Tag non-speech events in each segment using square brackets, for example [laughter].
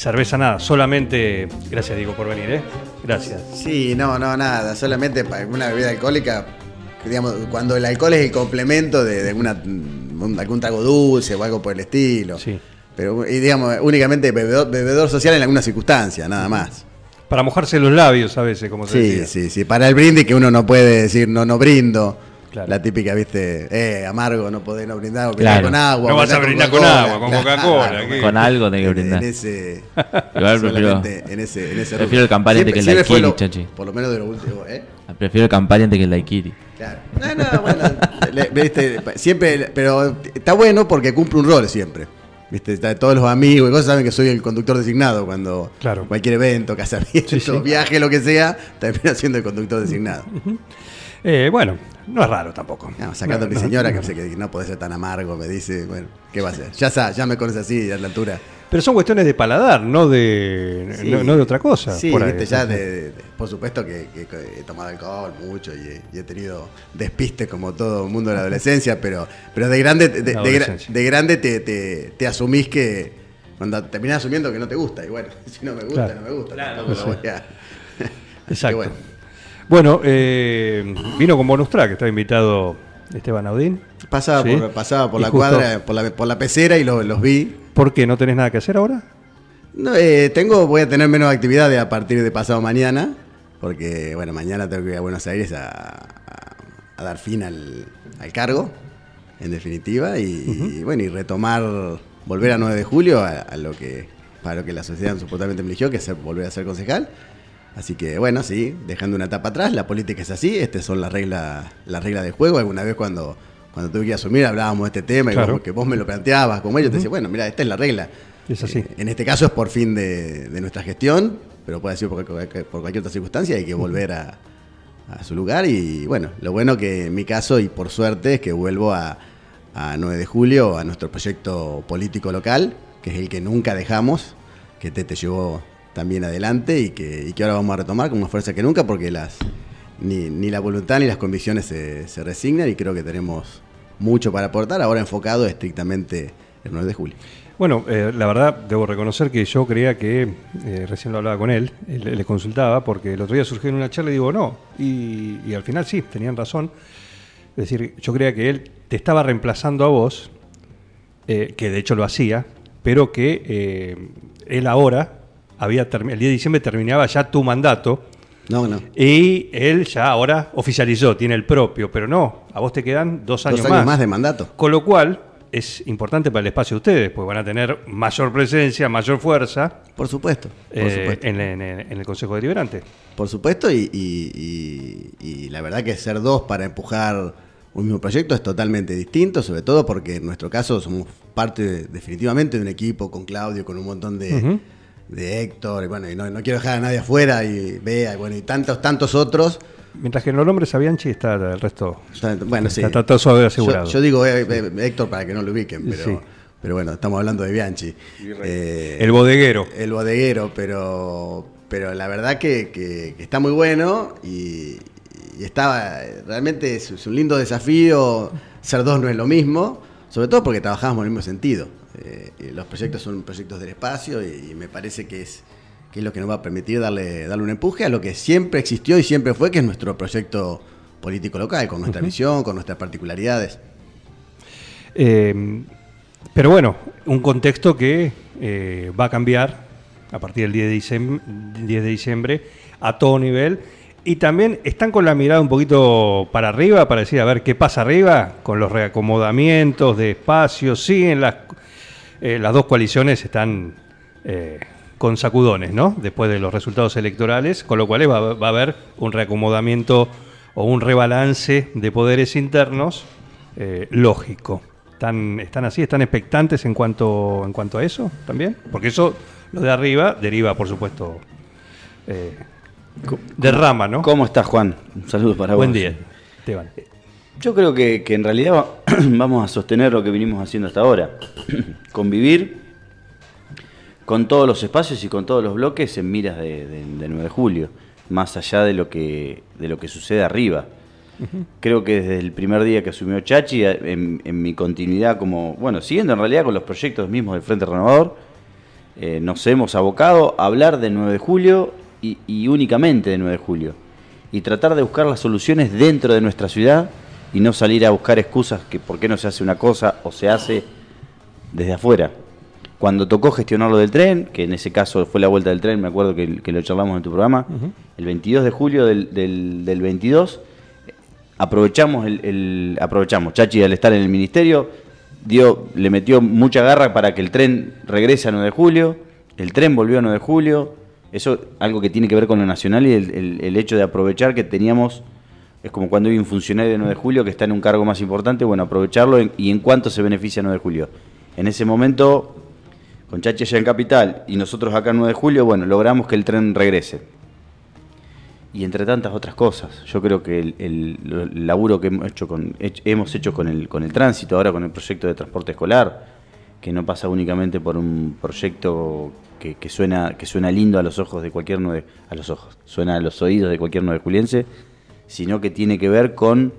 cerveza nada, solamente. Gracias, Diego, por venir, ¿eh? Gracias. Sí, no, no, nada. Solamente para una bebida alcohólica, digamos, cuando el alcohol es el complemento de, de alguna, un- algún trago dulce o algo por el estilo. Sí. Pero, y digamos, únicamente bebedor, bebedor social en alguna circunstancia, nada más. Para mojarse los labios a veces, como se Sí, decía. sí, sí. Para el brindis que uno no puede decir no, no brindo. Claro. La típica, viste, eh, amargo, no podés no brindar, o Claro. con agua. No vas a brindar con agua, con Coca-Cola. Con algo tenés que brindar. En ese. Igual prefiero- solamente en ese, en ese prefiero el Campari antes que el daiquiri, lo- chachi. Por lo menos de lo último, ¿eh? Prefiero el Campari antes que el Daiquiri. Claro. No, no, bueno, le- viste, siempre, pero está bueno porque cumple un rol siempre. Viste, Está- todos los amigos y cosas saben que soy el conductor designado cuando Claro. cualquier evento, casamiento, Sí, sí. viaje, lo que sea, termina siendo el conductor designado. Eh, bueno, no es raro tampoco. No, sacando a mi No, no, señora no. que, no puede ser tan amargo, me dice, bueno, ¿qué va a hacer? Ya sa- ya me conoce así a la altura. Pero son cuestiones de paladar, no de, Sí. no, no de otra cosa. Sí, por ahí. viste, ya de, de- de- por supuesto que, he tomado alcohol mucho y he, y he tenido despistes como todo el mundo de la adolescencia, pero, pero de grande, de, de- grande te, te, te asumís que cuando terminás asumiendo que no te gusta, y bueno, [laughs] si no me gusta, Claro. no me gusta. Claro, tampoco lo voy a- Exacto. [laughs] bueno. Bueno, eh, vino con bonus track, estaba invitado Esteban Audín. Pasaba, Sí. por, pasaba por Y la justo- cuadra, por la, por la pecera y lo- los vi. ¿Por qué? ¿No tenés nada que hacer ahora? No, eh, tengo, voy a tener menos actividades a partir de pasado mañana, porque bueno, mañana tengo que ir a Buenos Aires a, a- a dar fin al, al cargo, en definitiva, y, y, bueno, y retomar, volver a 9 de julio a, a lo que, para lo que la sociedad supuestamente me eligió, que es volver a ser concejal. Así que bueno, sí, dejando una etapa atrás, la política es así, estas son las reglas, las reglas del juego. Alguna vez cuando, cuando tuve que asumir hablábamos de este tema y vos- que vos me lo planteabas como ellos, te decía, bueno, mira, esta es la regla. Es así. Eh, en este caso es por fin de, de nuestra gestión, pero puede ser por, cualquier- por cualquier otra circunstancia, hay que volver a, a su lugar y bueno, lo bueno que en mi caso y por suerte es que vuelvo a, a 9 de julio, a nuestro proyecto político local, que es el que nunca dejamos, que Tete llevó también adelante y que, ahora vamos a retomar con más fuerza que nunca porque las ni, la voluntad ni las convicciones se, resignan y creo que tenemos mucho para aportar, ahora enfocado estrictamente el 9 de julio. Bueno, eh, la verdad, debo reconocer que yo creía que, eh, recién lo hablaba con él, él- le consultaba, porque el otro día surgió en una charla y digo, no, y, al final sí, tenían razón. Es decir, yo creía que él te estaba reemplazando a vos, eh, que de hecho lo hacía, pero que él ahora, había el día de diciembre terminaba ya tu mandato, No, no. y él ya ahora oficializó, tiene el propio, pero no, a vos te quedan dos años, Dos años más de mandato. Con lo cual es importante para el espacio de ustedes, pues van a tener mayor presencia, mayor fuerza Por supuesto. Por eh, supuesto. en, en- en el Consejo Deliberante. Por supuesto, y, y- y- y la verdad que ser dos para empujar un mismo proyecto es totalmente distinto, sobre todo porque en nuestro caso somos parte definitivamente de un equipo con Claudio, con un montón de. De Héctor, y bueno, y no, no quiero dejar a nadie afuera, y Bea, y bueno, y tantos, tantos otros. Mientras que en los nombres a Bianchi está el resto. Bueno, sí. Está todo suave asegurado. Yo, yo digo eh, eh, Héctor para que no lo ubiquen, pero, Sí. pero bueno, estamos hablando de Bianchi. Eh, El bodeguero. el bodeguero, pero, pero la verdad que, que- que está muy bueno y, y está realmente es, es un lindo desafío. Ser dos no es lo mismo, sobre todo porque trabajamos en el mismo sentido. Eh, los proyectos son proyectos del espacio y, y me parece que es, que es lo que nos va a permitir darle, darle un empuje a lo que siempre existió y siempre fue, que es nuestro proyecto político local, con nuestra visión, con nuestras particularidades. Eh, pero bueno, un contexto que eh, va a cambiar a partir del 10 de, diciembre, 10 de diciembre a todo nivel. Y también están con la mirada un poquito para arriba, para decir a ver qué pasa arriba, con los reacomodamientos de espacios. Siguen las, eh, las dos coaliciones, están eh, con sacudones, ¿no? Después de los resultados electorales, con lo cual va, va a haber un reacomodamiento o un rebalance de poderes internos eh, lógico. ¿Están, ¿Están así? ¿Están expectantes en cuanto, en cuanto a eso también? Porque eso, lo de arriba, deriva, por supuesto, eh, derrama, ¿no? ¿Cómo estás, Juan? Un saludo para Buen vos. día, Esteban. Yo creo que, que en realidad va- [clears throat] vamos a sostener lo que venimos haciendo hasta ahora. [clears throat] Convivir con todos los espacios y con todos los bloques en miras de, de- de 9 de julio, más allá de lo que, de lo que sucede arriba. Creo que desde el primer día que asumió Chachi, en mi continuidad como, bueno, siguiendo en realidad con los proyectos mismos del Frente Renovador, eh, nos hemos abocado a hablar del 9 de julio y, y únicamente del 9 de julio. Y tratar de buscar las soluciones dentro de nuestra ciudad y no salir a buscar excusas que por qué no se hace una cosa o se hace desde afuera. Cuando tocó gestionar lo del tren, que en ese caso fue la vuelta del tren, me acuerdo que, que lo charlamos en tu programa, el 22 de julio del, del, del 22, aprovechamos el, el- aprovechamos Chachi al estar en el ministerio dio le metió mucha garra para que el tren regrese a 9 de julio el tren volvió a 9 de julio eso algo que tiene que ver con lo nacional y el, el- hecho de aprovechar que teníamos es como cuando hay un funcionario de 9 de julio que está en un cargo más importante bueno aprovecharlo y en cuánto se beneficia 9 de julio en ese momento con Chachi allá en Capital y nosotros acá en 9 de julio bueno logramos que el tren regrese y entre tantas otras cosas. Yo creo que el, el- laburo que hemos hecho con hemos hecho con el con el tránsito, ahora con el proyecto de transporte escolar, que no pasa únicamente por un proyecto que, suena que suena lindo a los ojos de cualquier nueve, a los ojos, suena a los oídos de cualquier nueve juliense, sino que tiene que ver con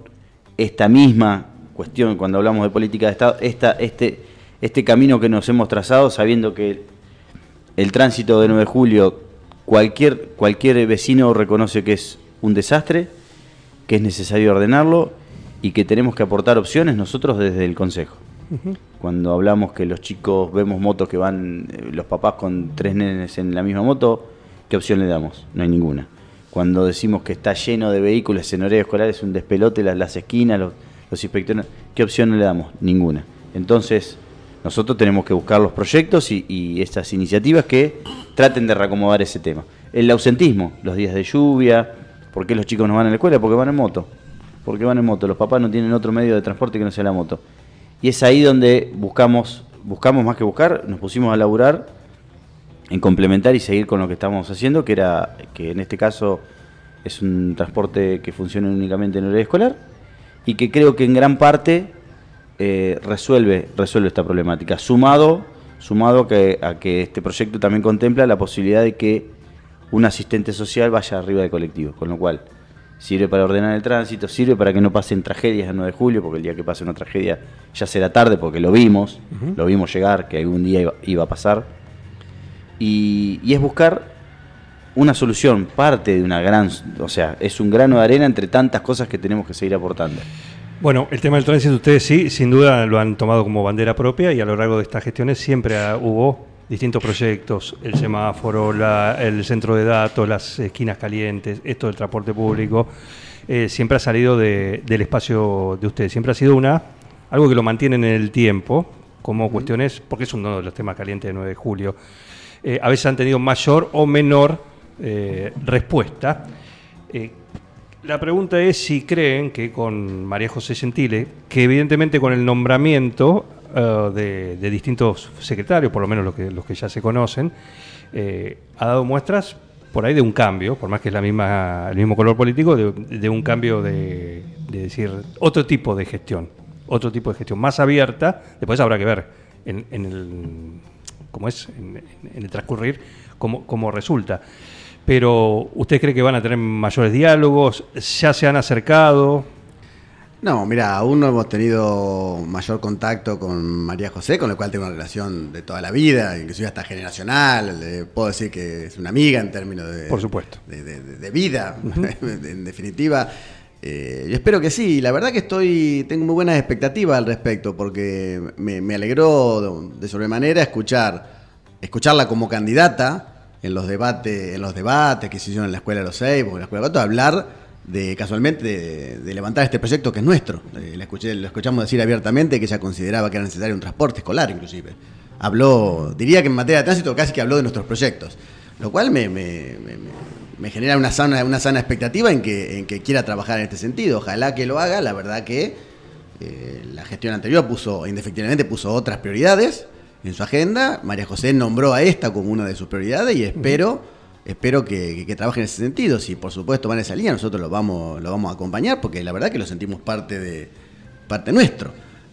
esta misma cuestión cuando hablamos de política de Estado, esta, este, este camino que nos hemos trazado sabiendo que el tránsito de 9 de julio, cualquier, cualquier vecino reconoce que es un desastre, que es necesario ordenarlo y que tenemos que aportar opciones nosotros desde el Consejo. Cuando hablamos que los chicos vemos motos que van, eh, los papás con tres nenes en la misma moto, ¿qué opción le damos? No hay ninguna. Cuando decimos que está lleno de vehículos en horario escolar, es un despelote las, las esquinas, los, los inspectores, ¿qué opción le damos? Ninguna. Entonces, nosotros tenemos que buscar los proyectos y, y estas iniciativas que traten de reacomodar ese tema. El ausentismo, los días de lluvia, ¿por qué los chicos no van a la escuela? Porque van en moto. Porque van en moto. Los papás no tienen otro medio de transporte que no sea la moto. Y es ahí donde buscamos, buscamos más que buscar, nos pusimos a laburar en complementar y seguir con lo que estamos haciendo, que era que en este caso es un transporte que funciona únicamente en horario escolar y que creo que en gran parte eh, resuelve, resuelve esta problemática, sumado, sumado que, a que este proyecto también contempla la posibilidad de que un asistente social vaya arriba del colectivo, con lo cual sirve para ordenar el tránsito, sirve para que no pasen tragedias el 9 de julio, porque el día que pase una tragedia ya será tarde, porque lo vimos, lo vimos llegar, que algún día iba, iba a pasar. Y, y es buscar una solución, parte de una gran, o sea, es un grano de arena entre tantas cosas que tenemos que seguir aportando. Bueno, el tema del tránsito ustedes sí, sin duda lo han tomado como bandera propia y a lo largo de estas gestiones siempre ha- hubo distintos proyectos, el semáforo, la- el centro de datos, las esquinas calientes, esto del transporte público, eh, siempre ha salido de- del espacio de ustedes, siempre ha sido una algo que lo mantienen en el tiempo como cuestiones, porque es uno de los temas calientes de 9 de julio. Eh, a veces han tenido mayor o menor eh, respuesta. Eh, la pregunta es si creen que con María José Gentile, que evidentemente con el nombramiento eh, de, distintos secretarios, por lo menos los que, los que ya se conocen, eh, ha dado muestras por ahí de un cambio, por más que es la misma, el mismo color político, de, un cambio de, de decir otro tipo de gestión, otro tipo de gestión más abierta. Después habrá que ver en, el cómo es en, en el transcurrir cómo, cómo resulta. Pero ¿usted cree que van a tener mayores diálogos? ¿Ya se han acercado? No, mira, aún no hemos tenido mayor contacto con María José, con la cual tengo una relación de toda la vida, inclusive hasta generacional. eh, puedo decir que es una amiga en términos de, Por supuesto. de, de- de- de vida, [laughs] en definitiva. Eh, yo espero que sí. La verdad que estoy tengo muy buenas expectativas al respecto, porque me, me alegró de, de sobremanera escuchar, escucharla como candidata en los debates, en los debates que se hicieron en la Escuela de los Seis, porque en la Escuela de Gato, hablar de casualmente de, levantar este proyecto que es nuestro. Eh, escuché, lo escuchamos decir abiertamente que ella consideraba que era necesario un transporte escolar, inclusive. Habló, diría que en materia de tránsito casi que habló de nuestros proyectos, lo cual me- me- me genera una sana, una sana expectativa en que, en que quiera trabajar en este sentido. Ojalá que lo haga, la verdad que eh, la gestión anterior puso, indefectiblemente puso otras prioridades en su agenda. María José nombró a esta como una de sus prioridades y espero espero que, que- que trabaje en ese sentido. Si por supuesto van en esa línea, nosotros lo vamos, lo vamos a acompañar porque la verdad que lo sentimos parte de parte nuestro.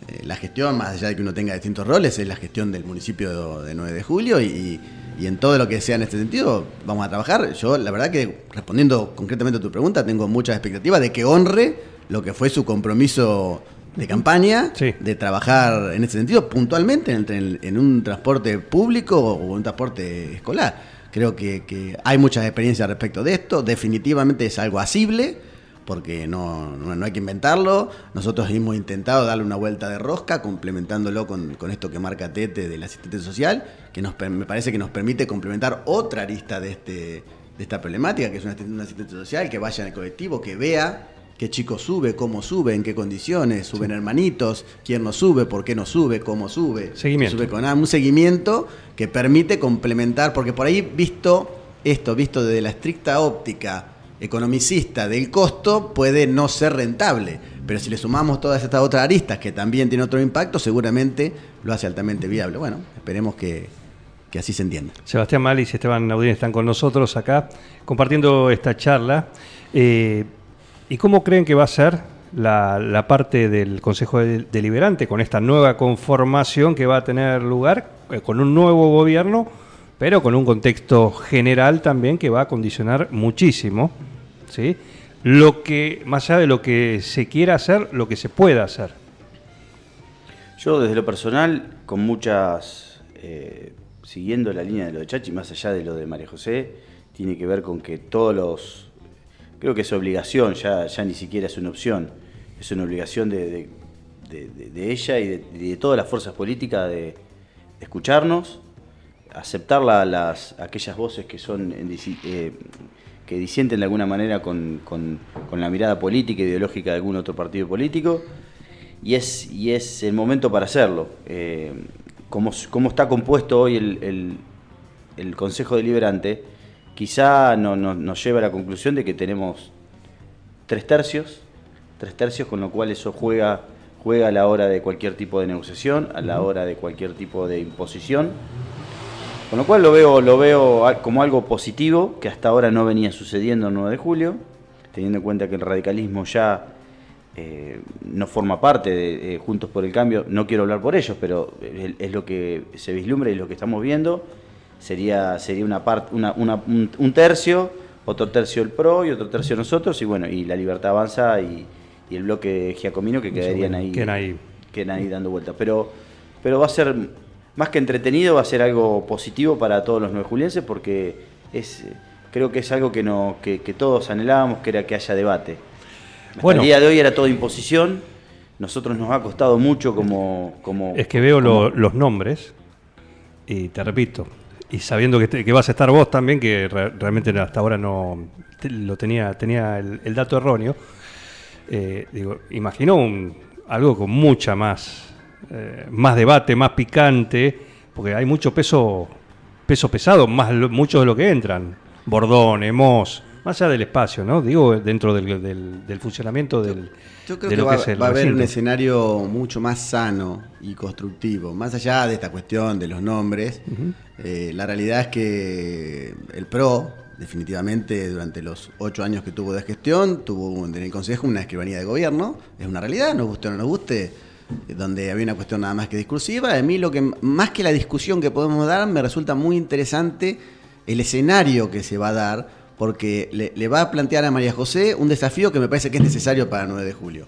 Eh, la gestión, más allá de que uno tenga distintos roles, es la gestión del municipio de 9 de julio y, y en todo lo que sea en este sentido vamos a trabajar. Yo la verdad que respondiendo concretamente a tu pregunta, tengo muchas expectativas de que honre lo que fue su compromiso de campaña, Sí. de trabajar en ese sentido puntualmente en, en- en un transporte público o un transporte escolar. Creo que, que hay muchas experiencias respecto de esto, definitivamente es algo asible, porque no, no, no hay que inventarlo. Nosotros hemos intentado darle una vuelta de rosca, complementándolo con, con esto que marca Tete del asistente social, que nos, me parece que nos permite complementar otra arista de, este, de esta problemática, que es un asistente social que vaya en el colectivo, que vea qué chico sube, cómo sube, en qué condiciones, suben hermanitos, quién no sube, por qué no sube, cómo sube. Seguimiento. Sube con ah, un seguimiento que permite complementar, porque por ahí visto esto, visto desde la estricta óptica economicista del costo, puede no ser rentable. Pero si le sumamos todas estas otras aristas que también tienen otro impacto, seguramente lo hace altamente viable. Bueno, esperemos que, que así se entienda. Sebastián Malis y Esteban Naudín están con nosotros acá compartiendo esta charla. Eh, ¿Y cómo creen que va a ser la, parte del Consejo de- Deliberante con esta nueva conformación que va a tener lugar, eh, con un nuevo gobierno, pero con un contexto general también que va a condicionar muchísimo? ¿sí? Lo que, más allá de lo que se quiera hacer, lo que se pueda hacer. Yo desde lo personal, con muchas, eh, siguiendo la línea de lo de Chachi, más allá de lo de María José, tiene que ver con que todos los, creo que es obligación, ya, ya ni siquiera es una opción, es una obligación de, de- ella y de, todas las fuerzas políticas de, escucharnos, aceptar la- las, aquellas voces que son eh, que disienten de alguna manera con, con- con la mirada política ideológica de algún otro partido político y es, y es el momento para hacerlo. Eh, como, como está compuesto hoy el- el Consejo Deliberante, quizá no- no- nos lleva a la conclusión de que tenemos tres tercios, tres tercios, con lo cual eso juega, juega a la hora de cualquier tipo de negociación, a la hora de cualquier tipo de imposición. Con lo cual lo veo, lo veo como algo positivo, que hasta ahora no venía sucediendo el 9 de julio, teniendo en cuenta que el radicalismo ya eh, no forma parte de eh, Juntos por el Cambio, no quiero hablar por ellos, pero es, es lo que se vislumbra y lo que estamos viendo, sería, sería una parte, una, una- un, un tercio, otro tercio el PRO y otro tercio nosotros, y bueno, y la Libertad Avanza y, y el bloque Giacomino que quedarían ahí, Quedan ahí. quedan ahí dando vueltas. Pero, pero va a ser, más que entretenido, va a ser algo positivo para todos los nueve julienses porque es, creo que es algo que, no, que, que todos anhelábamos, que era que haya debate. Hasta Bueno. el día de hoy era todo imposición. Nosotros nos ha costado mucho como... como Es que veo lo- los nombres y te repito, y sabiendo que, te- que vas a estar vos también, que re- realmente hasta ahora no te- lo tenía, tenía el, dato erróneo, eh, digo, imagino un- algo con mucha más, eh, más debate, más picante, porque hay mucho peso, peso pesado, más lo- mucho de lo que entran. Bordón, Moss, más allá del espacio, ¿no? Digo, dentro del, del- del funcionamiento del, Yo creo de que va, el va a haber un escenario mucho más sano y constructivo, más allá de esta cuestión de los nombres. eh, la realidad es que el PRO, definitivamente, durante los ocho años que tuvo de gestión, tuvo en el Consejo una escribanía de gobierno. Es una realidad, nos guste o no nos guste, eh, donde había una cuestión nada más que discursiva. A mí lo que, más que la discusión que podemos dar, me resulta muy interesante el escenario que se va a dar, porque le, le va a plantear a María José un desafío que me parece que es necesario para el 9 de julio.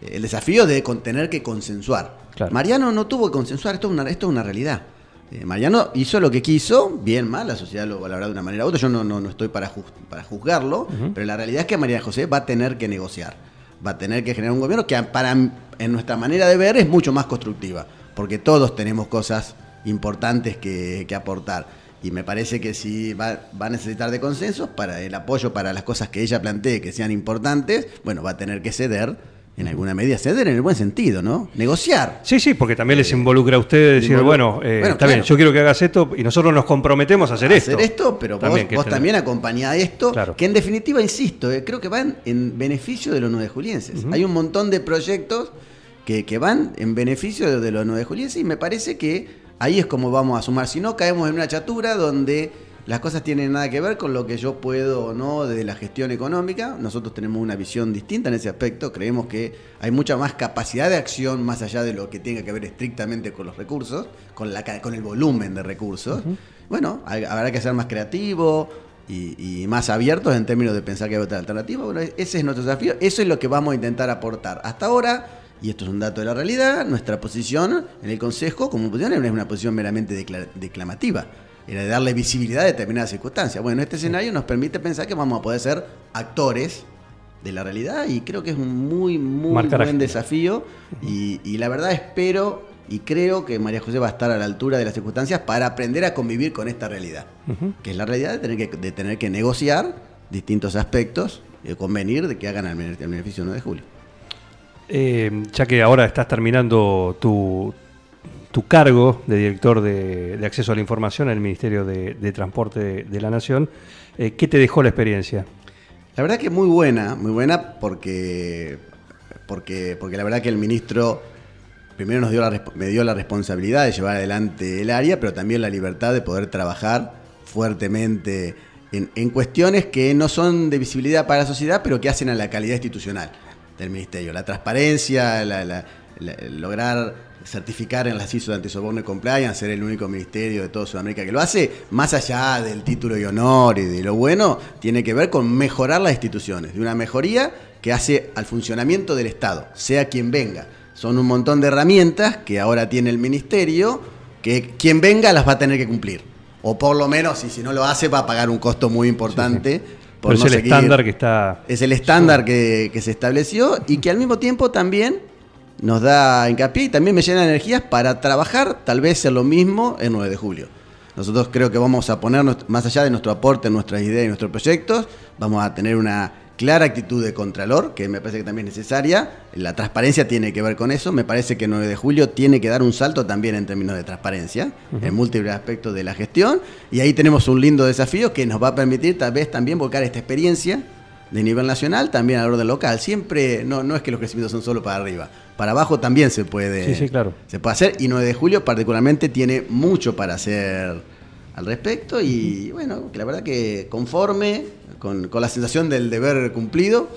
Eh, El desafío de tener que consensuar. Claro. Mariano no tuvo que consensuar, esto es una, esto es una realidad. Eh, Mariano hizo lo que quiso, bien, mal, la sociedad lo valorará de una manera u otra, yo no, no, no estoy para, juz- para juzgarlo, pero la realidad es que María José va a tener que negociar, va a tener que generar un gobierno que para, en nuestra manera de ver es mucho más constructiva, porque todos tenemos cosas importantes que, que aportar. Y me parece que si va, va a necesitar de consensos para el apoyo para las cosas que ella plantee que sean importantes, bueno, va a tener que ceder, en alguna medida ceder en el buen sentido, ¿no? Negociar. Sí, sí, porque también les involucra a ustedes decir, bueno, eh, Bueno, está claro. bien, yo quiero que hagas esto y nosotros nos comprometemos a hacer esto. hacer esto, pero También, vos, vos también acompañá esto, Claro. que en definitiva, insisto, eh, creo que van en beneficio de los nueve julienses. Hay un montón de proyectos que, que van en beneficio de, de los nueve julienses y me parece que ahí es como vamos a sumar. Si no, caemos en una chatura donde las cosas tienen nada que ver con lo que yo puedo o no de la gestión económica. Nosotros tenemos una visión distinta en ese aspecto. Creemos que hay mucha más capacidad de acción más allá de lo que tenga que ver estrictamente con los recursos, con, la, con el volumen de recursos. Bueno, hay- habrá que ser más creativo y, y más abiertos en términos de pensar que hay otra alternativa. Bueno, ese es nuestro desafío. Eso es lo que vamos a intentar aportar. Hasta ahora, y esto es un dato de la realidad, nuestra posición en el Consejo, como posición, no es una posición meramente decla- declamativa. Era de darle visibilidad a determinadas circunstancias. Bueno, este escenario nos permite pensar que vamos a poder ser actores de la realidad y creo que es un muy, muy Marcar buen desafío y, y la verdad espero y creo que María José va a estar a la altura de las circunstancias para aprender a convivir con esta realidad, que es la realidad de tener que, de tener que negociar distintos aspectos, y convenir de que hagan el bene- el beneficio del 9 de julio. Eh, ya que ahora estás terminando tu, cargo de director de, acceso a la información en el Ministerio de, Transporte de, la Nación, eh, ¿qué te dejó la experiencia? La verdad que muy buena, muy buena porque, porque, porque la verdad que el ministro primero nos dio me dio la responsabilidad de llevar adelante el área, pero también la libertad de poder trabajar fuertemente en, en cuestiones que no son de visibilidad para la sociedad, pero que hacen a la calidad institucional del ministerio. La transparencia, la- lograr certificar en las ISO de Antisoborno y Compliance, ser el único ministerio de toda Sudamérica que lo hace, más allá del título y honor y de lo bueno, tiene que ver con mejorar las instituciones, de una mejoría que hace al funcionamiento del Estado, sea quien venga. Son un montón de herramientas que ahora tiene el ministerio, que quien venga las va a tener que cumplir. O por lo menos, y si no lo hace, va a pagar un costo muy importante. Por Pero es el seguir- estándar que está... es el estándar que, que se estableció y que al mismo tiempo también nos da hincapié y también me llena de energías para trabajar tal vez en lo mismo el 9 de julio. Nosotros creo que vamos a poner, más allá de nuestro aporte, nuestras ideas y nuestros proyectos, vamos a tener una clara actitud de contralor, que me parece que también es necesaria. La transparencia tiene que ver con eso. Me parece que el 9 de julio tiene que dar un salto también en términos de transparencia, en múltiples aspectos de la gestión. Y ahí tenemos un lindo desafío que nos va a permitir tal vez también volcar esta experiencia de nivel nacional también al orden local. Siempre, no, no es que los crecimientos son solo para arriba, para abajo también se puede, Sí, sí, claro. se puede hacer. Y 9 de julio particularmente tiene mucho para hacer al respecto y bueno, que la verdad que conforme, con, con la sensación del deber cumplido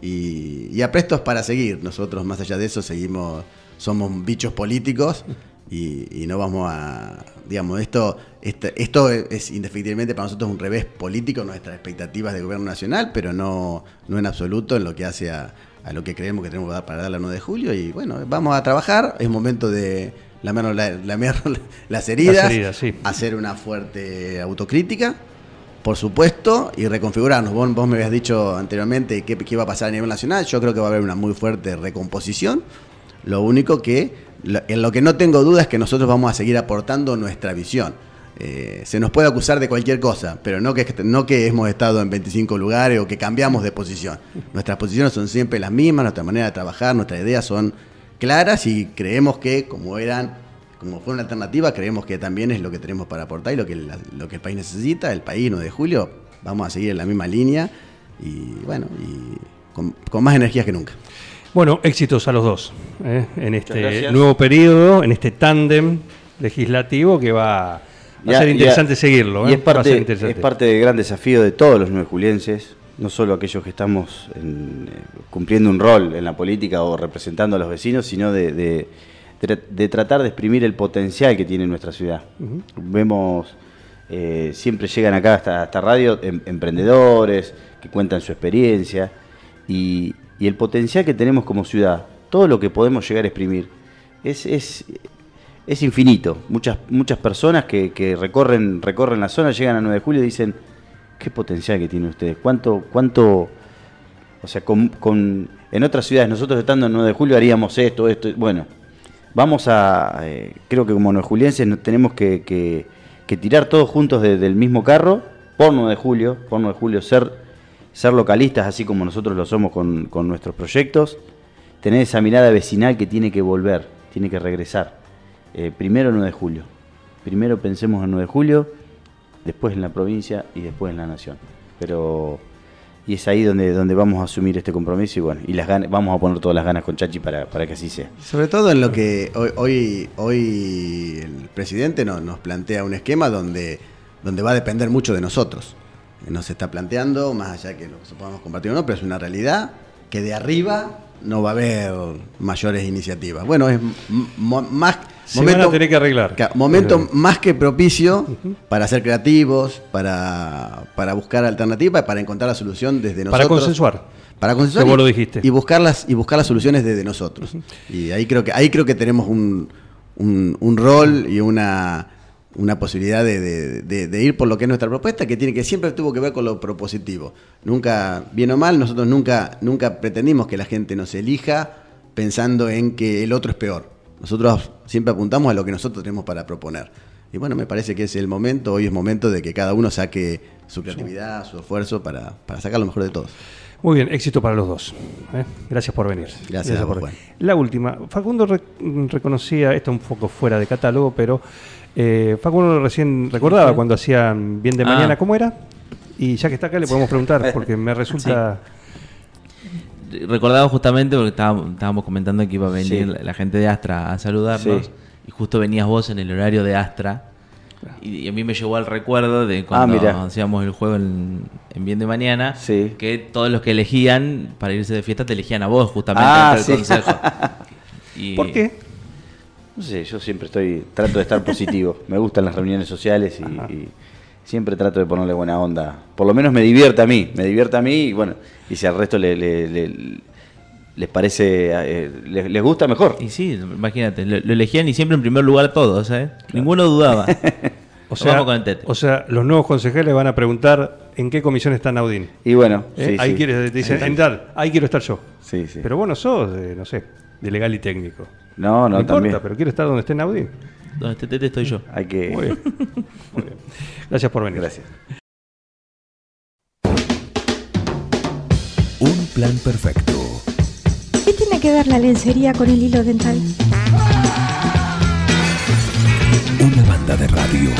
y, y aprestos para seguir. Nosotros más allá de eso seguimos, somos bichos políticos y, y no vamos a, digamos, esto, este- esto es indefectiblemente para nosotros un revés político, nuestras expectativas de gobierno nacional, pero no, no en absoluto en lo que hace a, a lo que creemos que tenemos que dar para dar la 9 de julio. Y bueno, vamos a trabajar, es momento de la, lamer [laughs] las heridas, Las heridas, sí. hacer una fuerte autocrítica, por supuesto, y reconfigurarnos. Vos, vos me habías dicho anteriormente qué, qué iba a pasar a nivel nacional. Yo creo que va a haber una muy fuerte recomposición. Lo único que, lo- en lo que no tengo duda es que nosotros vamos a seguir aportando nuestra visión. Eh, se nos puede acusar de cualquier cosa, pero no que, no que hemos estado en 25 lugares o que cambiamos de posición. Nuestras posiciones son siempre las mismas, nuestra manera de trabajar, nuestras ideas son claras y creemos que como eran como fue una alternativa, creemos que también es lo que tenemos para aportar y lo que, la- lo que el país necesita, el país 9 de julio, vamos a seguir en la misma línea y bueno, y con, con más energías que nunca. Bueno, éxitos a los dos ¿eh? en este nuevo periodo, en este tándem legislativo que va a ser interesante seguirlo. Y ¿eh? es Va a ser parte, interesante. es parte del gran desafío de todos los nueve julienses, no solo aquellos que estamos en, eh, cumpliendo un rol en la política o representando a los vecinos, sino de, de- de- de tratar de exprimir el potencial que tiene nuestra ciudad. Vemos, eh, siempre llegan acá hasta esta radio em- emprendedores que cuentan su experiencia y, y el potencial que tenemos como ciudad, todo lo que podemos llegar a exprimir, es, es, es infinito. Muchas, muchas personas que, que recorren, recorren la zona, llegan a 9 de julio y dicen, qué potencial que tienen ustedes, cuánto, cuánto, o sea, con, con- en otras ciudades, nosotros estando en 9 de julio haríamos esto, esto, bueno, vamos a, eh, creo que como 9 julienses nos tenemos que, que- tirar todos juntos de- del mismo carro, por 9 de julio, por 9 de julio, ser, ser localistas así como nosotros lo somos con, con nuestros proyectos, tener esa mirada vecinal que tiene que volver, tiene que regresar. Eh, primero el 9 de julio. Primero pensemos en 9 de julio, después en la provincia y después en la nación. Pero y es ahí donde, donde vamos a asumir este compromiso y bueno, y las ganas, vamos a poner todas las ganas con Chachi para, para que así sea. Sobre todo en lo que hoy, hoy, hoy el presidente no- nos plantea un esquema donde donde va a depender mucho de nosotros. Nos está planteando, más allá que lo podamos compartir o no, pero es una realidad que de arriba no va a haber mayores iniciativas. Bueno, es más Se van a tener que arreglar. Momento Pero- más que propicio para ser creativos, para, para buscar alternativas, para encontrar la solución desde nosotros. Para consensuar. Para consensuar. Como y- lo dijiste. Y buscar las, y buscar las soluciones desde nosotros. Y ahí creo que, ahí creo que tenemos un, un, un rol y una, una posibilidad de, de- de- de ir por lo que es nuestra propuesta, que tiene que siempre tuvo que ver con lo propositivo. Nunca, bien o mal, nosotros nunca, nunca pretendimos que la gente nos elija pensando en que el otro es peor. Nosotros siempre apuntamos a lo que nosotros tenemos para proponer. Y bueno, me parece que es el momento, hoy es momento de que cada uno saque su creatividad, su esfuerzo para, para sacar lo mejor de todos. Muy bien, éxito para los dos. ¿eh? Gracias por venir. Gracias a vos, por Juan. venir. La última, Facundo re- reconocía, esto un poco fuera de catálogo, pero eh, Facundo recién recordaba cuando hacían Bien de Ah. Mañana, ¿cómo era? Y ya que está acá le podemos preguntar, [laughs] porque me resulta... Recordaba justamente porque estábamos, estábamos comentando que iba a venir Sí. la, la gente de Astra a saludarnos Sí. y justo venías vos en el horario de Astra y, a mí me llegó al recuerdo de cuando mira. hacíamos el juego en, en Bien de Mañana Sí. que todos los que elegían para irse de fiesta te elegían a vos justamente Ah, sí. consejo. Y- [laughs] ¿Por qué? No sé, yo siempre estoy, trato de estar positivo. Me gustan las reuniones sociales y, y siempre trato de ponerle buena onda. Por lo menos me divierte a mí, me divierte a mí y bueno, y si al resto le- le- le- les parece, eh, les, les gusta mejor. Y sí, imagínate, lo, lo elegían y siempre en primer lugar todos, ¿eh? Ninguno dudaba. [laughs] O sea, Vamos con el tete. o sea, los nuevos consejeros van a preguntar en qué comisión está Naudín. Y bueno, ¿eh? sí, ahí sí. quieres, te dicen, en tal, ahí quiero estar yo. Sí, sí. Pero vos no sos, de, no sé, de legal y técnico. No, no, importa, también. pero quiero estar donde esté Naudín. Donde esté Tete estoy yo. Hay que. Muy bien. Muy bien. Gracias por venir. Gracias. Un plan perfecto. ¿Qué tiene que ver la lencería con el hilo dental? Una banda de radio.